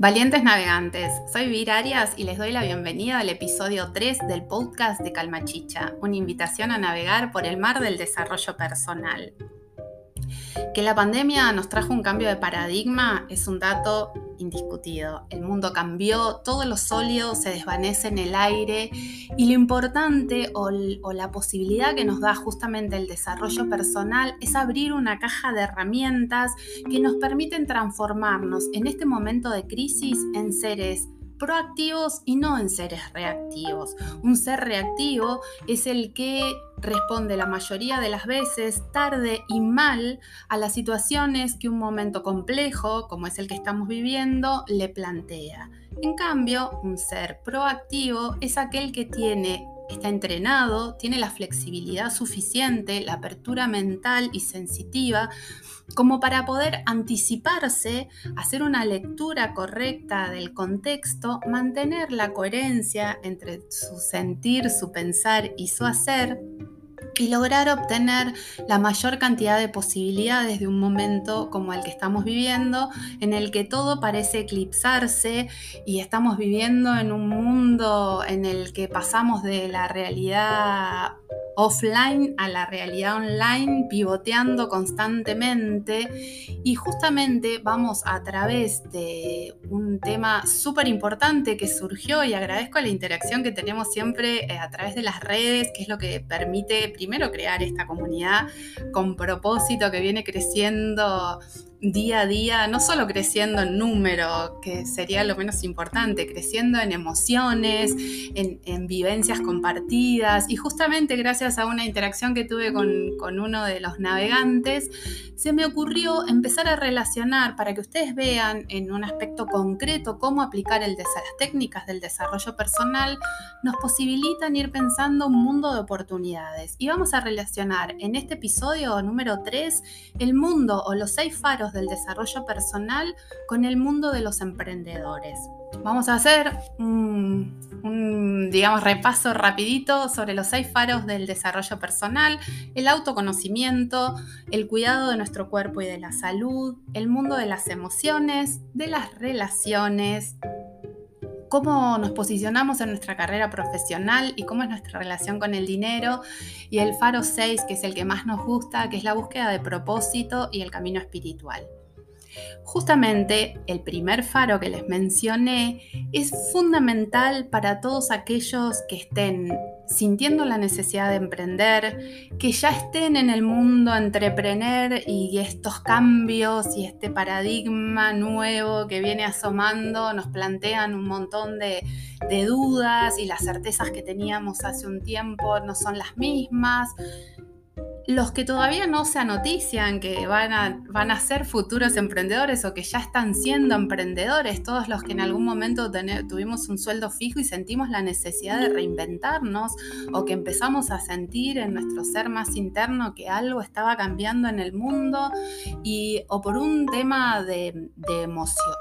Valientes navegantes, soy Vir Arias y les doy la bienvenida al episodio 3 del podcast de Calmachicha, una invitación a navegar por el mar del desarrollo personal. Que la pandemia nos trajo un cambio de paradigma es un dato indiscutido. El mundo cambió, todo lo sólido se desvanece en el aire y lo importante o, o, la posibilidad que nos da justamente el desarrollo personal es abrir una caja de herramientas que nos permiten transformarnos en este momento de crisis en seres proactivos y no en seres reactivos. Un ser reactivo es el que responde la mayoría de las veces tarde y mal a las situaciones que un momento complejo, como es el que estamos viviendo, le plantea. En cambio, un ser proactivo es aquel que tiene está entrenado, tiene la flexibilidad suficiente, la apertura mental y sensitiva como para poder anticiparse, hacer una lectura correcta del contexto, mantener la coherencia entre su sentir, su pensar y su hacer y lograr obtener la mayor cantidad de posibilidades de un momento como el que estamos viviendo, en el que todo parece eclipsarse y estamos viviendo en un mundo en el que pasamos de la realidad offline a la realidad online, pivoteando constantemente. Y justamente vamos a través de un tema súper importante que surgió y agradezco la interacción que tenemos siempre eh, a través de las redes, que es lo que permite primero crear esta comunidad con propósito que viene creciendo día a día, no solo creciendo en número, que sería lo menos importante, creciendo en emociones, en, vivencias compartidas. Y justamente gracias a una interacción que tuve con, con, uno de los navegantes, se me ocurrió empezar a relacionar para que ustedes vean en un aspecto concreto cómo aplicar el las técnicas del desarrollo personal, nos posibilitan ir pensando un mundo de oportunidades. Y vamos a relacionar en este episodio número 3 el mundo o los seis faros del desarrollo personal con el mundo de los emprendedores. Vamos a hacer un, digamos, repaso rapidito sobre los seis faros del desarrollo personal, el autoconocimiento, el cuidado de nuestro cuerpo y de la salud, el mundo de las emociones, de las relaciones, cómo nos posicionamos en nuestra carrera profesional y cómo es nuestra relación con el dinero. Y el faro 6, que es el que más nos gusta, que es la búsqueda de propósito y el camino espiritual. Justamente el primer faro que les mencioné es fundamental para todos aquellos que estén sintiendo la necesidad de emprender, que ya estén en el mundo entreprender y estos cambios y este paradigma nuevo que viene asomando nos plantean un montón de, de dudas y las certezas que teníamos hace un tiempo no son las mismas los que todavía no se anotician que van a, van a ser futuros emprendedores o que ya están siendo emprendedores, todos los que en algún momento tuvimos un sueldo fijo y sentimos la necesidad de reinventarnos o que empezamos a sentir en nuestro ser más interno que algo estaba cambiando en el mundo y o por un tema de, de,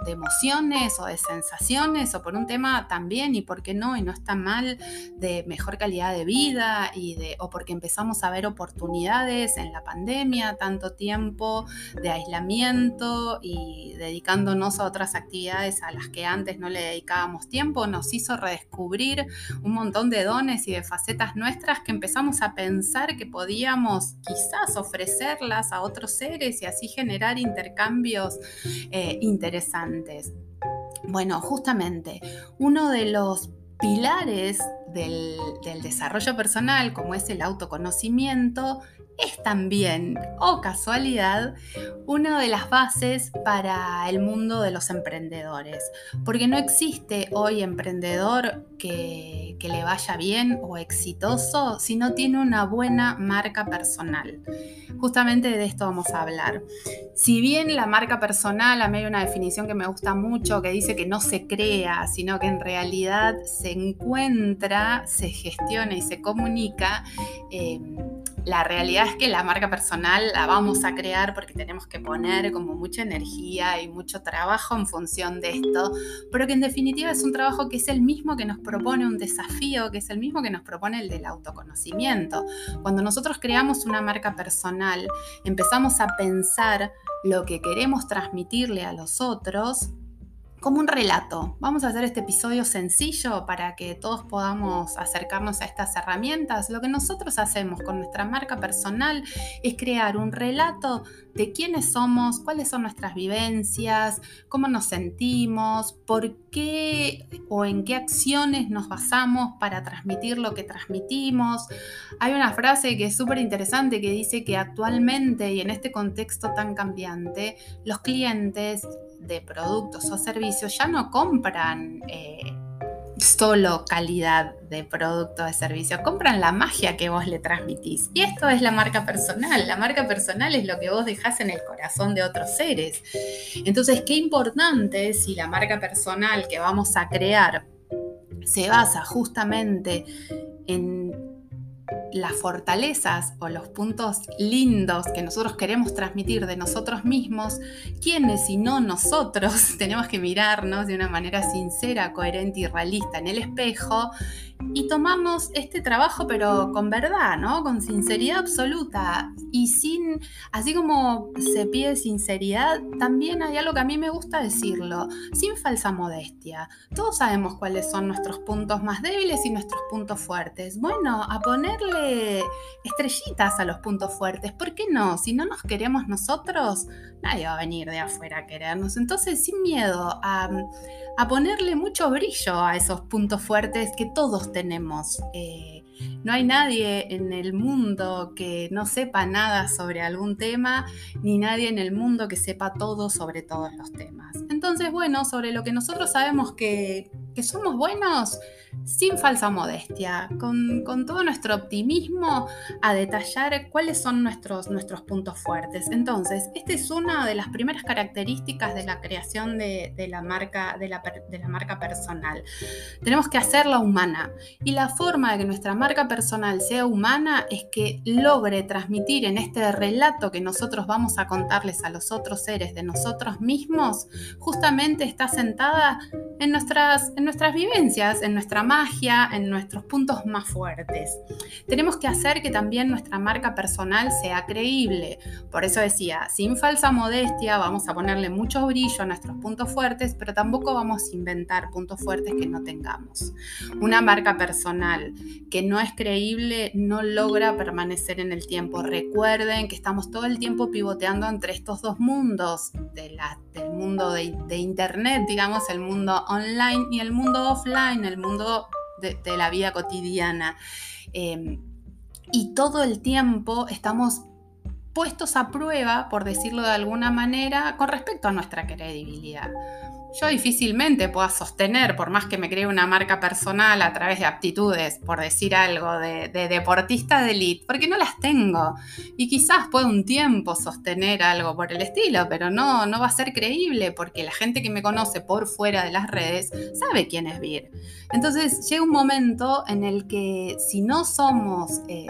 emociones o de sensaciones o por un tema también y por qué no y no está mal de mejor calidad de vida y de o porque empezamos a ver oportunidades en la pandemia, tanto tiempo de aislamiento y dedicándonos a otras actividades a las que antes no le dedicábamos tiempo, nos hizo redescubrir un montón de dones y de facetas nuestras que empezamos a pensar que podíamos quizás ofrecerlas a otros seres y así generar intercambios eh, interesantes. Bueno, justamente uno de los pilares del, del, desarrollo personal, como es el autoconocimiento, es también, o casualidad, una de las bases para el mundo de los emprendedores, porque no existe hoy emprendedor que, que, le vaya bien o exitoso si no tiene una buena marca personal. Justamente de esto vamos a hablar. Si bien la marca personal, a mí hay una definición que me gusta mucho, que dice que no se crea, sino que en realidad se encuentra, se gestiona y se comunica, eh, la realidad es que la marca personal la vamos a crear porque tenemos que poner como mucha energía y mucho trabajo en función de esto, pero que en definitiva es un trabajo que es el mismo que nos propone un desafío, que es el mismo que nos propone el del autoconocimiento. Cuando nosotros creamos una marca personal, empezamos a pensar lo que queremos transmitirle a los otros, como un relato. Vamos a hacer este episodio sencillo para que todos podamos acercarnos a estas herramientas. Lo que nosotros hacemos con nuestra marca personal es crear un relato de quiénes somos, cuáles son nuestras vivencias, cómo nos sentimos, por qué o en qué acciones nos basamos para transmitir lo que transmitimos. Hay una frase que es súper interesante que dice que actualmente y en este contexto tan cambiante, los clientes de productos o servicios ya no compran eh, solo calidad de producto o de servicio, compran la magia que vos le transmitís. Y esto es la marca personal. La marca personal es lo que vos dejás en el corazón de otros seres. Entonces, qué importante si la marca personal que vamos a crear se basa justamente en las fortalezas o los puntos lindos que nosotros queremos transmitir de nosotros mismos, ¿quiénes si no nosotros tenemos que mirarnos de una manera sincera, coherente y realista en el espejo y tomamos este trabajo pero con verdad, ¿no? Con sinceridad absoluta y sin, así como se pide sinceridad, también hay algo que a mí me gusta decirlo, sin falsa modestia. Todos sabemos cuáles son nuestros puntos más débiles y nuestros puntos fuertes. Bueno, a ponerle estrellitas a los puntos fuertes, ¿por qué no? Si no nos queremos nosotros, nadie va a venir de afuera a querernos. Entonces, sin miedo a, ponerle mucho brillo a esos puntos fuertes que todos tenemos. Eh, no hay nadie en el mundo que no sepa nada sobre algún tema, ni nadie en el mundo que sepa todo sobre todos los temas. Entonces, bueno, sobre lo que nosotros sabemos que, que somos buenos, sin falsa modestia, con, todo nuestro optimismo, a detallar cuáles son nuestros, nuestros puntos fuertes. Entonces, esta es una de las primeras características de la creación de, la, marca, de, la, de la marca personal. Tenemos que hacerla humana. Y la forma de que nuestra marca personal sea humana es que logre transmitir en este relato que nosotros vamos a contarles a los otros seres de nosotros mismos, justamente está sentada en nuestras, en nuestras vivencias, en nuestra magia, en nuestros puntos más fuertes. Tenemos que hacer que también nuestra marca personal sea creíble. Por eso decía, sin falsa modestia, vamos a ponerle mucho brillo a nuestros puntos fuertes, pero tampoco vamos a inventar puntos fuertes que no tengamos. Una marca personal que no es creíble no logra permanecer en el tiempo. Recuerden que estamos todo el tiempo pivoteando entre estos dos mundos, del mundo de, de Internet, digamos, el mundo online y el mundo offline, el mundo de, la vida cotidiana. Em, y todo el tiempo estamos puestos a prueba, por decirlo de alguna manera, con respecto a nuestra credibilidad yo difícilmente pueda sostener, por más que me cree una marca personal a través de aptitudes, por decir algo, de, deportista de elite, porque no las tengo. Y quizás pueda un tiempo sostener algo por el estilo, pero no, no va a ser creíble porque la gente que me conoce por fuera de las redes sabe quién es Vir. Entonces llega un momento en el que si no somos eh,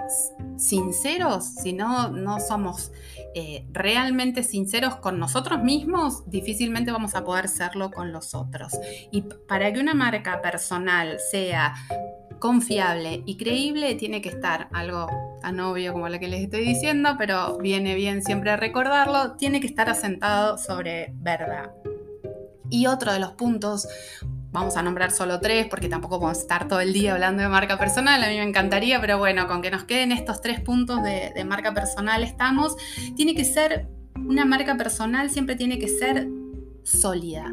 sinceros, si no, no somos eh, realmente sinceros con nosotros mismos, difícilmente vamos a poder serlo con los otros. Y para que una marca personal sea confiable y creíble, tiene que estar algo tan obvio como lo que les estoy diciendo, pero viene bien siempre recordarlo, tiene que estar asentado sobre verdad. Y otro de los puntos Vamos a nombrar solo tres porque tampoco podemos estar todo el día hablando de marca personal. A mí me encantaría, pero bueno, con que nos queden estos tres puntos de, de marca personal estamos. Tiene que ser, una marca personal siempre tiene que ser sólida.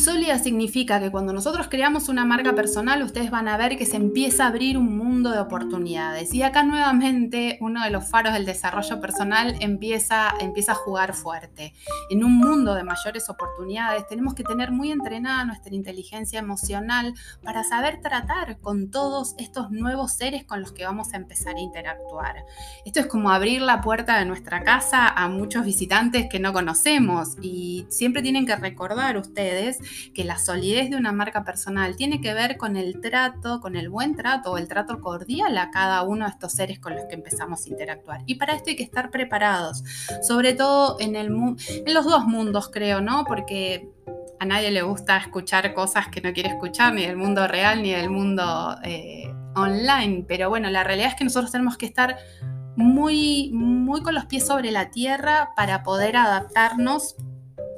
Sólida significa que cuando nosotros creamos una marca personal, ustedes van a ver que se empieza a abrir un mundo de oportunidades. Y acá nuevamente uno de los faros del desarrollo personal empieza, empieza a jugar fuerte. En un mundo de mayores oportunidades tenemos que tener muy entrenada nuestra inteligencia emocional para saber tratar con todos estos nuevos seres con los que vamos a empezar a interactuar. Esto es como abrir la puerta de nuestra casa a muchos visitantes que no conocemos y siempre tienen que recordar ustedes que la solidez de una marca personal tiene que ver con el trato, con el buen trato o el trato cordial a cada uno de estos seres con los que empezamos a interactuar. Y para esto hay que estar preparados, sobre todo en, los dos mundos, creo, ¿no? Porque a nadie le gusta escuchar cosas que no quiere escuchar, ni del mundo real ni del mundo eh, online. Pero bueno, la realidad es que nosotros tenemos que estar muy, muy con los pies sobre la tierra para poder adaptarnos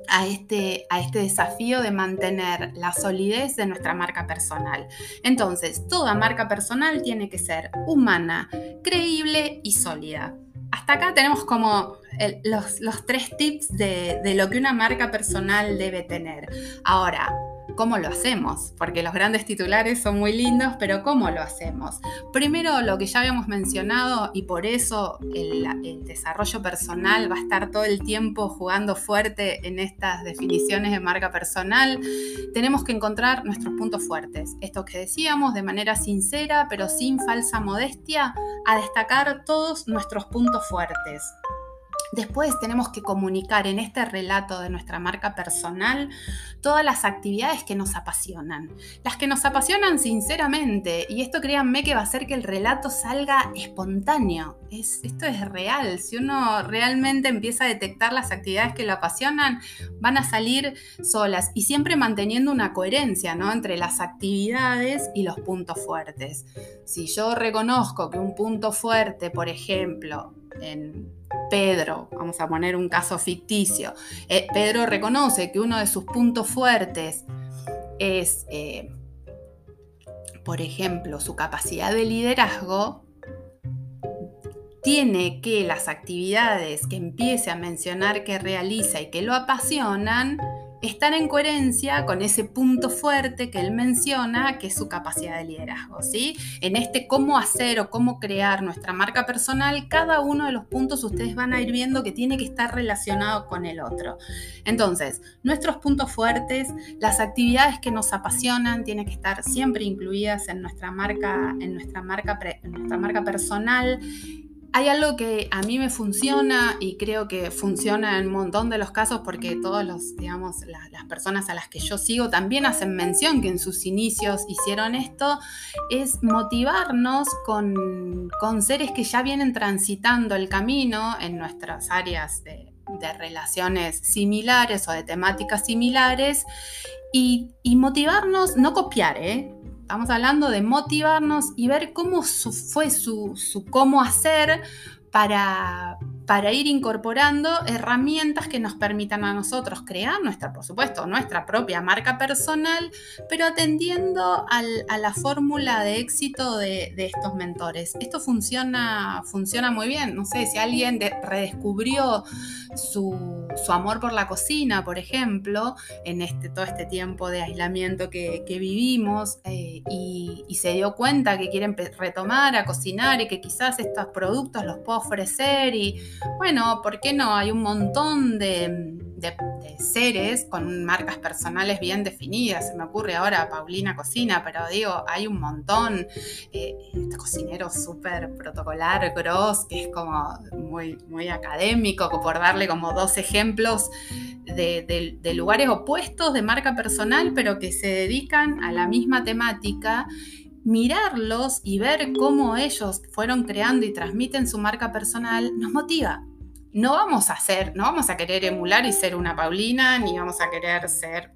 a este, a este desafío de mantener la solidez de nuestra marca personal. Entonces, toda marca personal tiene que ser humana, creíble y sólida. Hasta acá tenemos como los, tres tips de, de lo que una marca personal debe tener. Ahora, ¿Cómo lo hacemos? Porque los grandes titulares son muy lindos, pero ¿cómo lo hacemos? Primero, lo que ya habíamos mencionado y por eso el, desarrollo personal va a estar todo el tiempo jugando fuerte en estas definiciones de marca personal, tenemos que encontrar nuestros puntos fuertes. Esto que decíamos de manera sincera, pero sin falsa modestia, a destacar todos nuestros puntos fuertes. Después tenemos que comunicar en este relato de nuestra marca personal todas las actividades que nos apasionan. Las que nos apasionan sinceramente. Y esto créanme que va a hacer que el relato salga espontáneo. esto es real. Si uno realmente empieza a detectar las actividades que lo apasionan, van a salir solas. Y siempre manteniendo una coherencia ¿no? entre las actividades y los puntos fuertes. Si yo reconozco que un punto fuerte, por ejemplo, en Pedro, vamos a poner un caso ficticio, eh, Pedro reconoce que uno de sus puntos fuertes es, eh, por ejemplo, su capacidad de liderazgo, tiene que las actividades que empiece a mencionar que realiza y que lo apasionan, estar en coherencia con ese punto fuerte que él menciona, que es su capacidad de liderazgo. ¿sí? En este cómo hacer o cómo crear nuestra marca personal, cada uno de los puntos ustedes van a ir viendo que tiene que estar relacionado con el otro. Entonces, nuestros puntos fuertes, las actividades que nos apasionan, tienen que estar siempre incluidas en nuestra marca, en nuestra marca, en nuestra marca personal hay algo que a mí me funciona y creo que funciona en un montón de los casos porque todos los, digamos, las personas a las que yo sigo también hacen mención que en sus inicios hicieron esto, es motivarnos con, seres que ya vienen transitando el camino en nuestras áreas de, relaciones similares o de temáticas similares y, y motivarnos, no copiar, ¿eh? Estamos hablando de motivarnos y ver cómo fue su, su cómo hacer para, para ir incorporando herramientas que nos permitan a nosotros crear nuestra, por supuesto, nuestra propia marca personal, pero atendiendo a la fórmula de éxito de, estos mentores. Esto funciona, funciona muy bien. No sé, si alguien redescubrió su, amor por la cocina, por ejemplo, en este, todo este tiempo de aislamiento que, vivimos eh, y, y se dio cuenta que quiere retomar a cocinar y que quizás estos productos los puedo ofrecer y bueno, ¿por qué no? Hay un montón de, seres con marcas personales bien definidas. Se me ocurre ahora Paulina Cocina, pero digo, hay un montón. Eh, este cocinero súper protocolar, gross, que es como muy, muy académico, por darle como dos ejemplos de, de lugares opuestos de marca personal, pero que se dedican a la misma temática mirarlos y ver cómo ellos fueron creando y transmiten su marca personal nos motiva. No vamos a hacer, no vamos a querer emular y ser una Paulina, ni vamos a querer ser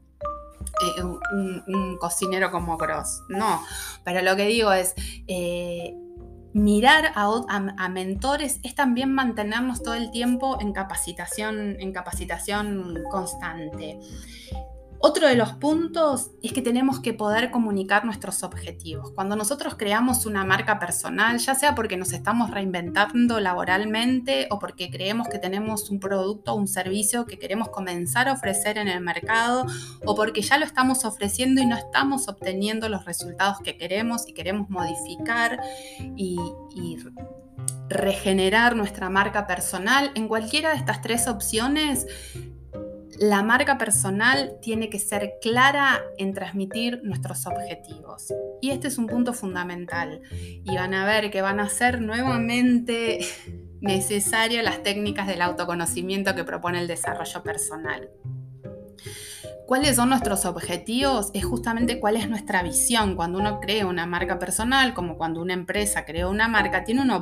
eh, un, cocinero como Gross. No, pero lo que digo es, eh, mirar a, a, mentores es también mantenernos todo el tiempo en capacitación, en capacitación constante. Otro de los puntos es que tenemos que poder comunicar nuestros objetivos. Cuando nosotros creamos una marca personal, ya sea porque nos estamos reinventando laboralmente o porque creemos que tenemos un producto o un servicio que queremos comenzar a ofrecer en el mercado o porque ya lo estamos ofreciendo y no estamos obteniendo los resultados que queremos y queremos modificar y, y regenerar nuestra marca personal, en cualquiera de estas tres opciones la marca personal tiene que ser clara en transmitir nuestros objetivos. Y este es un punto fundamental. Y van a ver que van a ser nuevamente necesarias las técnicas del autoconocimiento que propone el desarrollo personal cuáles son nuestros objetivos es justamente cuál es nuestra visión. Cuando uno crea una marca personal, como cuando una empresa crea una marca, tiene una,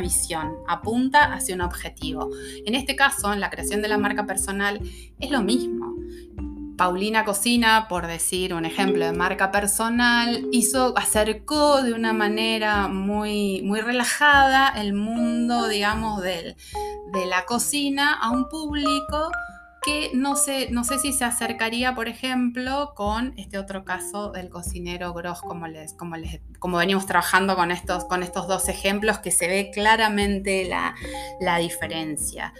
visión, apunta hacia un objetivo. En este caso, en la creación de la marca personal, es lo mismo. Paulina Cocina, por decir un ejemplo de marca personal, hizo, acercó de una manera muy, muy relajada el mundo, digamos, de la cocina a un público que no sé, no sé si se acercaría, por ejemplo, con este otro caso del cocinero Gross, como, les, como, les, como venimos trabajando con estos, con estos dos ejemplos, que se ve claramente la, la diferencia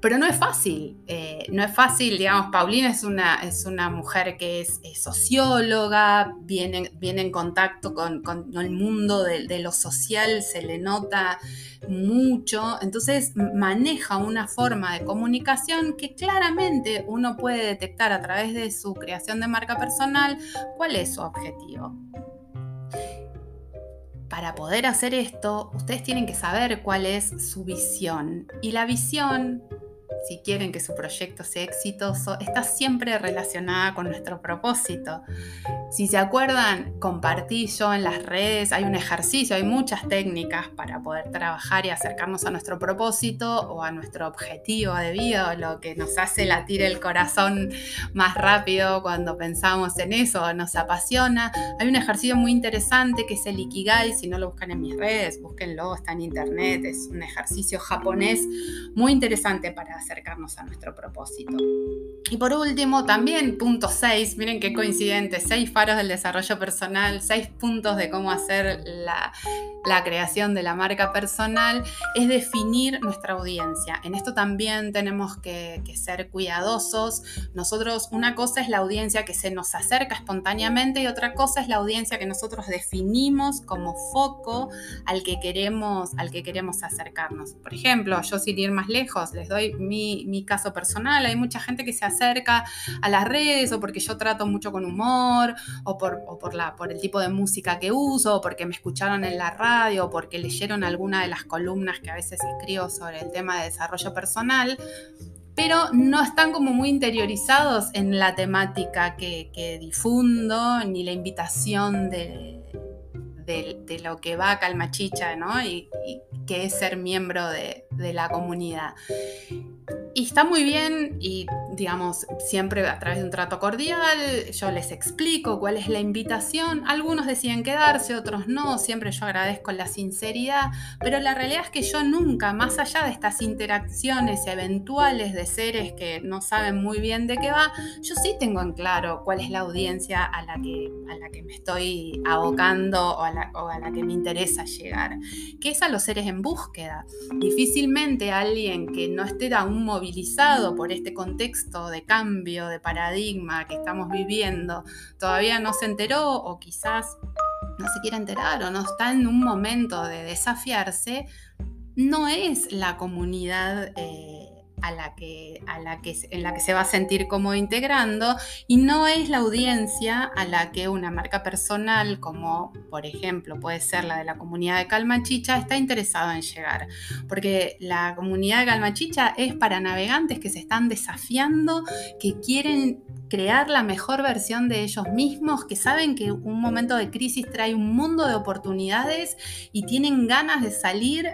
pero no es fácil, eh, no es fácil, digamos, Paulina es una, es una mujer que es, socióloga, viene, viene, en contacto con, el mundo de, lo social, se le nota mucho, entonces maneja una forma de comunicación que claramente uno puede detectar a través de su creación de marca personal cuál es su objetivo. Para poder hacer esto, ustedes tienen que saber cuál es su visión. Y la visión si quieren que su proyecto sea exitoso, está siempre relacionada con nuestro propósito. Si se acuerdan, compartí yo en las redes, hay un ejercicio, hay muchas técnicas para poder trabajar y acercarnos a nuestro propósito o a nuestro objetivo de vida, lo que nos hace latir el corazón más rápido cuando pensamos en eso, nos apasiona. Hay un ejercicio muy interesante que es el Ikigai, si no lo buscan en mis redes, búsquenlo, está en internet, es un ejercicio japonés muy interesante para acercarnos a nuestro propósito. Y por último, también punto 6, miren qué coincidente, 6 del desarrollo personal, 6 puntos de cómo hacer la, creación de la marca personal, es definir nuestra audiencia. En esto también tenemos que, que ser cuidadosos. Nosotros, una cosa es la audiencia que se nos acerca espontáneamente y otra cosa es la audiencia que nosotros definimos como foco al que queremos, al que queremos acercarnos. Por ejemplo, yo sin ir más lejos, les doy mi, caso personal. Hay mucha gente que se acerca a las redes o porque yo trato mucho con humor o por, por, la, por el tipo de música que uso o porque me escucharon en la radio o porque leyeron alguna de las columnas que a veces escribo sobre el tema de desarrollo personal pero no están como muy interiorizados en la temática que, difundo, ni la invitación de, lo que va a Calmachicha, ¿no? Y, y que es ser miembro de, de la comunidad. Y está muy bien y digamos, siempre a través de un trato cordial, yo les explico cuál es la invitación, algunos deciden quedarse, otros no, siempre yo agradezco la sinceridad, pero la realidad es que yo nunca, más allá de estas interacciones eventuales de seres que no saben muy bien de qué va, yo sí tengo en claro cuál es la audiencia a la que, a la que me estoy abocando o a, la, o a la que me interesa llegar, que es a los seres en búsqueda. Difícilmente alguien que no esté aún movilizado por este contexto, de cambio, de paradigma que estamos viviendo, todavía no se enteró o quizás no se quiere enterar o no está en un momento de desafiarse, no es la comunidad eh, a la que, a la que, en la que se va a sentir como integrando y no es la audiencia a la que una marca personal, como por ejemplo puede ser la de la comunidad de Calmachicha, está interesado en llegar. Porque la comunidad de Calmachicha es para navegantes que se están desafiando, que quieren crear la mejor versión de ellos mismos, que saben que un momento de crisis trae un mundo de oportunidades y tienen ganas de salir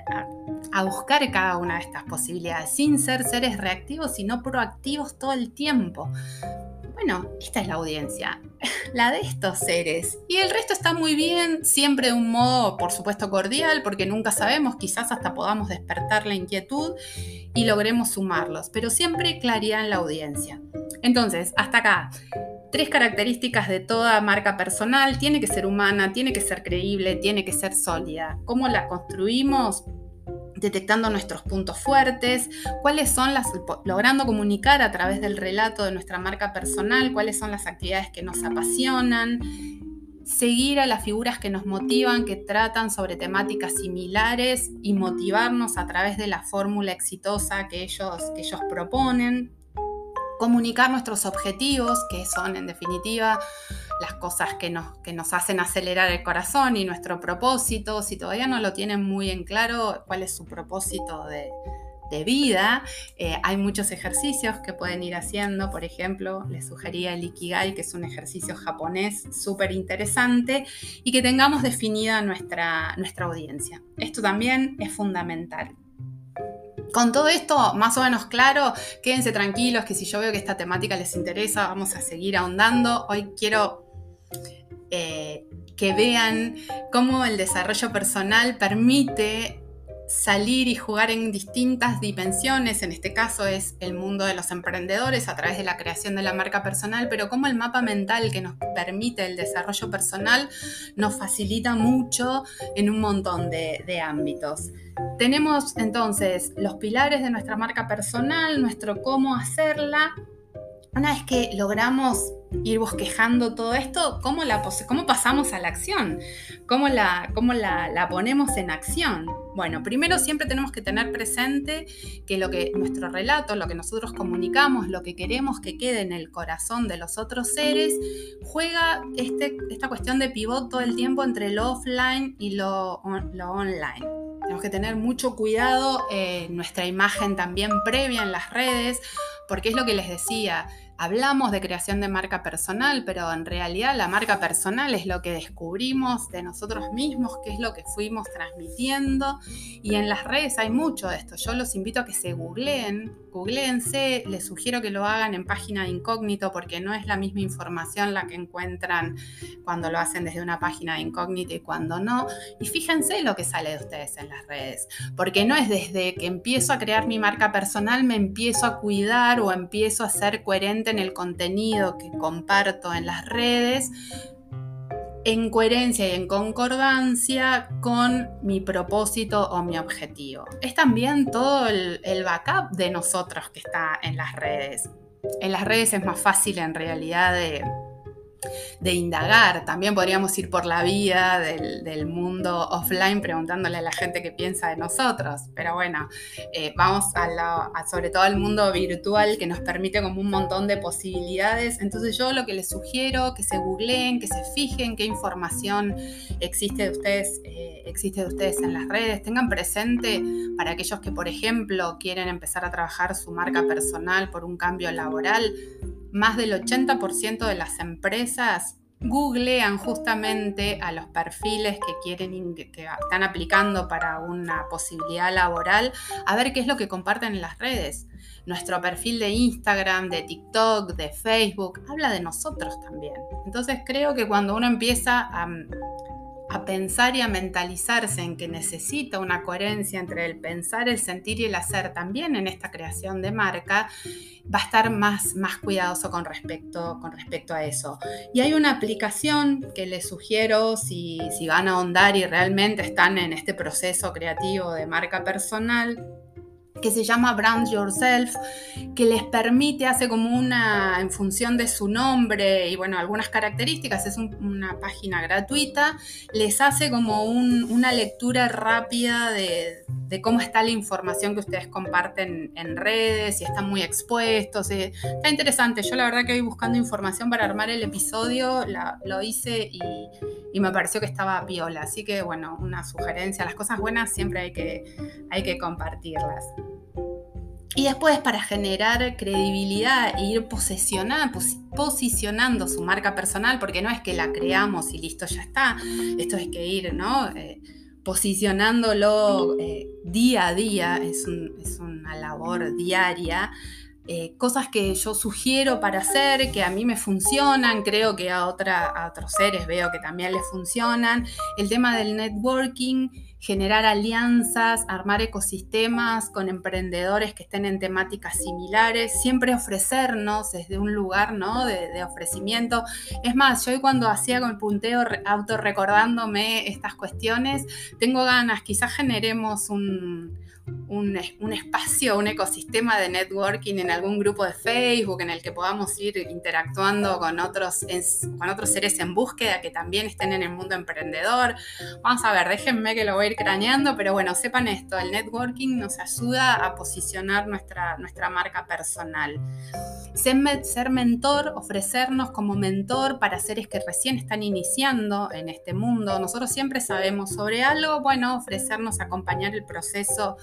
a, buscar cada una de estas posibilidades, sin ser seres reactivos, sino proactivos todo el tiempo. Bueno, esta es la audiencia, la de estos seres. Y el resto está muy bien, siempre de un modo, por supuesto, cordial, porque nunca sabemos, quizás hasta podamos despertar la inquietud y logremos sumarlos, pero siempre claridad en la audiencia. Entonces, hasta acá, tres características de toda marca personal. Tiene que ser humana, tiene que ser creíble, tiene que ser sólida. ¿Cómo la construimos? detectando nuestros puntos fuertes, cuáles son las, logrando comunicar a través del relato de nuestra marca personal, cuáles son las actividades que nos apasionan, seguir a las figuras que nos motivan, que tratan sobre temáticas similares y motivarnos a través de la fórmula exitosa que ellos, que ellos proponen comunicar nuestros objetivos, que son en definitiva las cosas que nos, que nos hacen acelerar el corazón y nuestro propósito. Si todavía no lo tienen muy en claro cuál es su propósito de, vida, eh, hay muchos ejercicios que pueden ir haciendo. Por ejemplo, les sugería el Ikigai, que es un ejercicio japonés súper interesante y que tengamos definida nuestra, nuestra audiencia. Esto también es fundamental. Con todo esto más o menos claro, quédense tranquilos que si yo veo que esta temática les interesa, vamos a seguir ahondando. Hoy quiero eh, que vean cómo el desarrollo personal permite salir y jugar en distintas dimensiones, en este caso es el mundo de los emprendedores a través de la creación de la marca personal, pero como el mapa mental que nos permite el desarrollo personal nos facilita mucho en un montón de, de ámbitos. Tenemos entonces los pilares de nuestra marca personal, nuestro cómo hacerla, una vez que logramos ir bosquejando todo esto, ¿cómo, la, cómo pasamos a la acción? ¿Cómo, la, cómo la, la, ponemos en acción? Bueno, primero siempre tenemos que tener presente que lo que nuestro relato, lo que nosotros comunicamos, lo que queremos que quede en el corazón de los otros seres, juega este, esta cuestión de pivot todo el tiempo entre lo offline y lo, lo online. Tenemos que tener mucho cuidado en nuestra imagen también previa en las redes, porque es lo que les decía, hablamos de creación de marca personal, pero en realidad la marca personal es lo que descubrimos de nosotros mismos, qué es lo que fuimos transmitiendo. Y en las redes hay mucho de esto. Yo los invito a que se googleen, googleense, les sugiero que lo hagan en página de incógnito porque no es la misma información la que encuentran cuando lo hacen desde una página de incógnito y cuando no. Y fíjense lo que sale de ustedes en las redes, porque no es desde que empiezo a crear mi marca personal, me empiezo a cuidar o empiezo a ser coherente en el contenido que comparto en las redes en coherencia y en concordancia con mi propósito o mi objetivo. Es también todo el, backup de nosotros que está en las redes. En las redes es más fácil en realidad de, de indagar. También podríamos ir por la vía del, mundo offline preguntándole a la gente qué piensa de nosotros. Pero bueno, eh, vamos sobre todo al mundo virtual que nos permite como un montón de posibilidades. Entonces yo lo que les sugiero, que se googleen, que se fijen qué información existe de ustedes, eh, existe de ustedes en las redes. Tengan presente para aquellos que, por ejemplo, quieren empezar a trabajar su marca personal por un cambio laboral, más del 80% de las empresas googlean justamente a los perfiles que quieren que están aplicando para una posibilidad laboral a ver qué es lo que comparten en las redes. Nuestro perfil de Instagram, de TikTok, de Facebook, habla de nosotros también. Entonces creo que cuando uno empieza a a pensar y a mentalizarse en que necesita una coherencia entre el pensar, el sentir y el hacer también en esta creación de marca, va a estar más, más cuidadoso con respecto, con respecto a eso. Y hay una aplicación que les sugiero si, si van a ahondar y realmente están en este proceso creativo de marca personal, que se llama Brand Yourself, que les permite, hace como una, en función de su nombre y bueno, algunas características, es una página gratuita, les hace como una lectura rápida de, cómo está la información que ustedes comparten en redes, si están muy expuestos. Eh, está interesante, yo la verdad que voy buscando información para armar el episodio, lo hice y, y, me pareció que estaba viola, así que bueno, una sugerencia, las cosas buenas siempre hay que, hay que compartirlas. Y después para generar credibilidad e ir posicionando su marca personal, porque no es que la creamos y listo, ya está. Esto es que ir, ¿no? Eh, posicionándolo eh, día a día, es, una labor diaria. Eh, cosas que yo sugiero para hacer, que a mí me funcionan, creo que a, otros seres veo que también les funcionan. El tema del networking generar alianzas, armar ecosistemas con emprendedores que estén en temáticas similares, siempre ofrecernos desde un lugar ¿no? de, ofrecimiento. Es más, yo hoy cuando hacía con el punteo autorrecordándome estas cuestiones, tengo ganas, quizás generemos un un, espacio, un ecosistema de networking en algún grupo de Facebook en el que podamos ir interactuando con otros, con otros seres en búsqueda que también estén en el mundo emprendedor. Vamos a ver, déjenme que lo voy a ir craneando, pero bueno, sepan esto, el networking nos ayuda a posicionar nuestra, nuestra marca personal. Ser, mentor, ofrecernos como mentor para seres que recién están iniciando en este mundo. Nosotros siempre sabemos sobre algo, bueno, ofrecernos, acompañar el proceso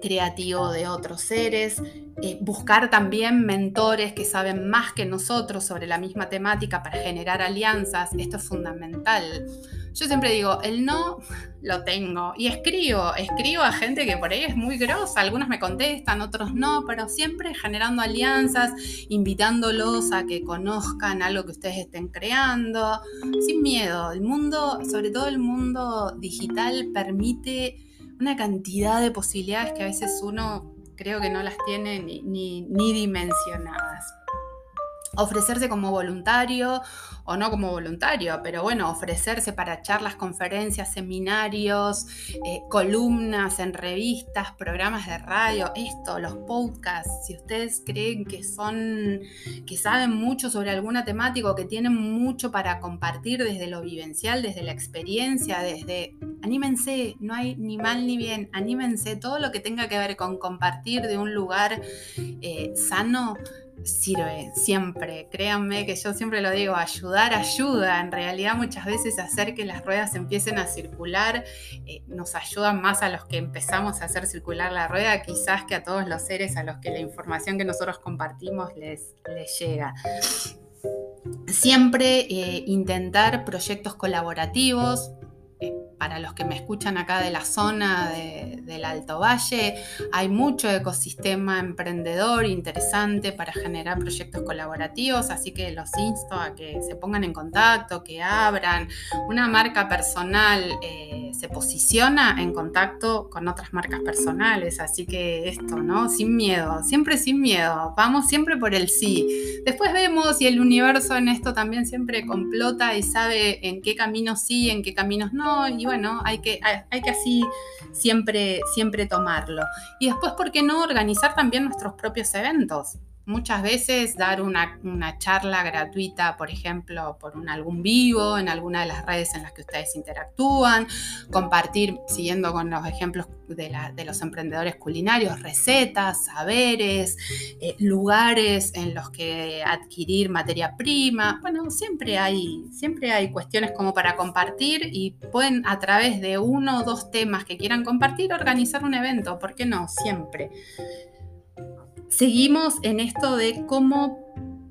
creativo de otros seres, eh, buscar también mentores que saben más que nosotros sobre la misma temática para generar alianzas, esto es fundamental. Yo siempre digo, el no lo tengo y escribo, escribo a gente que por ahí es muy grosa, algunos me contestan, otros no, pero siempre generando alianzas, invitándolos a que conozcan algo que ustedes estén creando, sin miedo. El mundo, sobre todo el mundo digital, permite una cantidad de posibilidades que a veces uno creo que no las tiene ni, ni dimensionadas ofrecerse como voluntario o no como voluntario, pero bueno, ofrecerse para charlas, conferencias, seminarios, eh, columnas en revistas, programas de radio, esto, los podcasts, si ustedes creen que son, que saben mucho sobre alguna temática o que tienen mucho para compartir desde lo vivencial, desde la experiencia, desde, anímense, no hay ni mal ni bien, anímense, todo lo que tenga que ver con compartir de un lugar eh, sano sirve siempre. Créanme que yo siempre lo digo, ayudar ayuda. En realidad muchas veces hacer que las ruedas empiecen a circular eh, nos ayuda más a los que empezamos a hacer circular la rueda, quizás que a todos los seres a los que la información que nosotros compartimos les, les llega. Siempre eh, intentar proyectos colaborativos, para los que me escuchan acá de la zona del Alto Valle, hay mucho ecosistema emprendedor interesante para generar proyectos colaborativos, así que los insto a que se pongan en contacto, que abran. Una marca personal eh, se posiciona en contacto con otras marcas personales, así que esto, ¿no? Sin miedo, siempre sin miedo, vamos siempre por el sí. Después vemos y el universo en esto también siempre complota y sabe en qué caminos sí, en qué caminos no, bueno, hay que, hay, que así siempre, siempre tomarlo. Y después, ¿por qué no organizar también nuestros propios eventos? Muchas veces dar una, charla gratuita, por ejemplo, por un algún vivo, en alguna de las redes en las que ustedes interactúan, compartir, siguiendo con los ejemplos de, los emprendedores culinarios, recetas, saberes, eh, lugares en los que adquirir materia prima. Bueno, siempre hay, siempre hay cuestiones como para compartir y pueden a través de uno o dos temas que quieran compartir organizar un evento, ¿por qué no? Siempre seguimos en esto de cómo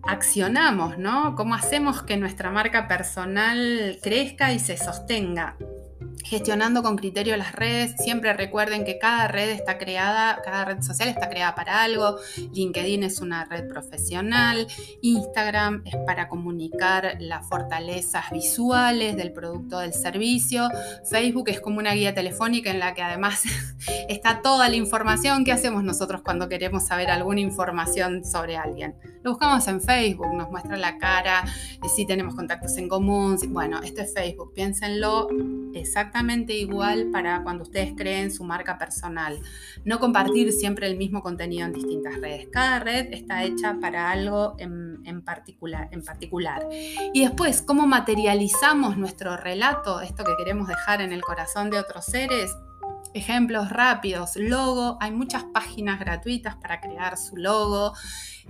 accionamos, ¿no? Cómo hacemos que nuestra marca personal crezca y se sostenga gestionando con criterio las redes. Siempre recuerden que cada red está creada, cada red social está creada para algo. LinkedIn es una red profesional. Instagram es para comunicar las fortalezas visuales del producto o del servicio. Facebook es como una guía telefónica en la que además está toda la información que hacemos nosotros cuando queremos saber alguna información sobre alguien. Lo buscamos en Facebook, nos muestra la cara, si tenemos contactos en común. Bueno, esto es Facebook, piénsenlo exactamente igual para cuando ustedes creen su marca personal. No compartir siempre el mismo contenido en distintas redes. Cada red está hecha para algo en, particular, en particular. Y después, ¿cómo materializamos nuestro relato, esto que queremos dejar en el corazón de otros seres? Ejemplos rápidos, logo, hay muchas páginas gratuitas para crear su logo.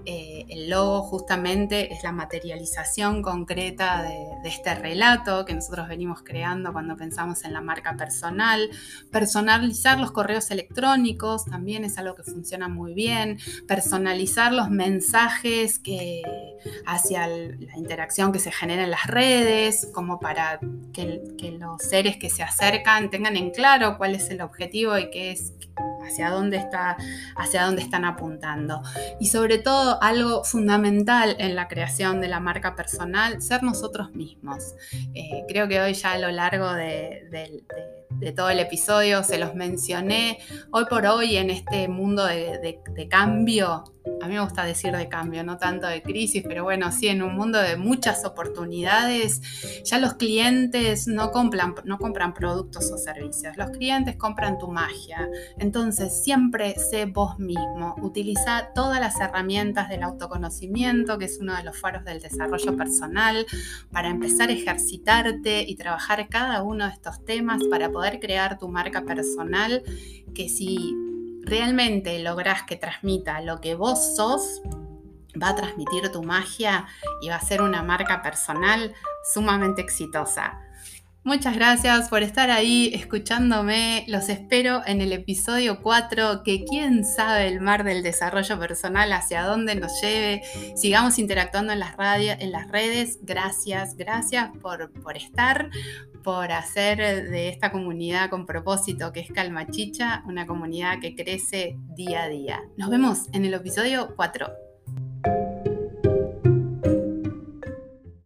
Eh, el logo justamente es la materialización concreta de, este relato que nosotros venimos creando cuando pensamos en la marca personal. Personalizar los correos electrónicos también es algo que funciona muy bien. Personalizar los mensajes que, hacia la interacción que se genera en las redes, como para que, que los seres que se acercan tengan en claro cuál es el objetivo y qué es hacia dónde, está, hacia dónde están apuntando. Y sobre todo, algo fundamental en la creación de la marca personal, ser nosotros mismos. Eh, creo que hoy ya a lo largo de, todo el episodio se los mencioné. Hoy por hoy, en este mundo de cambio, a mí me gusta decir de cambio, no tanto de crisis, pero bueno, sí, en un mundo de muchas oportunidades, ya los clientes no compran, no compran productos o servicios, los clientes compran tu magia. Entonces, siempre sé vos mismo, utiliza todas las herramientas del autoconocimiento, que es uno de los faros del desarrollo personal, para empezar a ejercitarte y trabajar cada uno de estos temas para poder crear tu marca personal, que si realmente lográs que transmita lo que vos sos, va a transmitir tu magia y va a ser una marca personal sumamente exitosa. Muchas gracias por estar ahí escuchándome. Los espero en el episodio 4, que quién sabe el mar del desarrollo personal hacia dónde nos lleve. Sigamos interactuando en las, en las redes. Gracias, gracias por, por estar, por hacer de esta comunidad con propósito que es Calma Chicha una comunidad que crece día a día. Nos vemos en el episodio 4.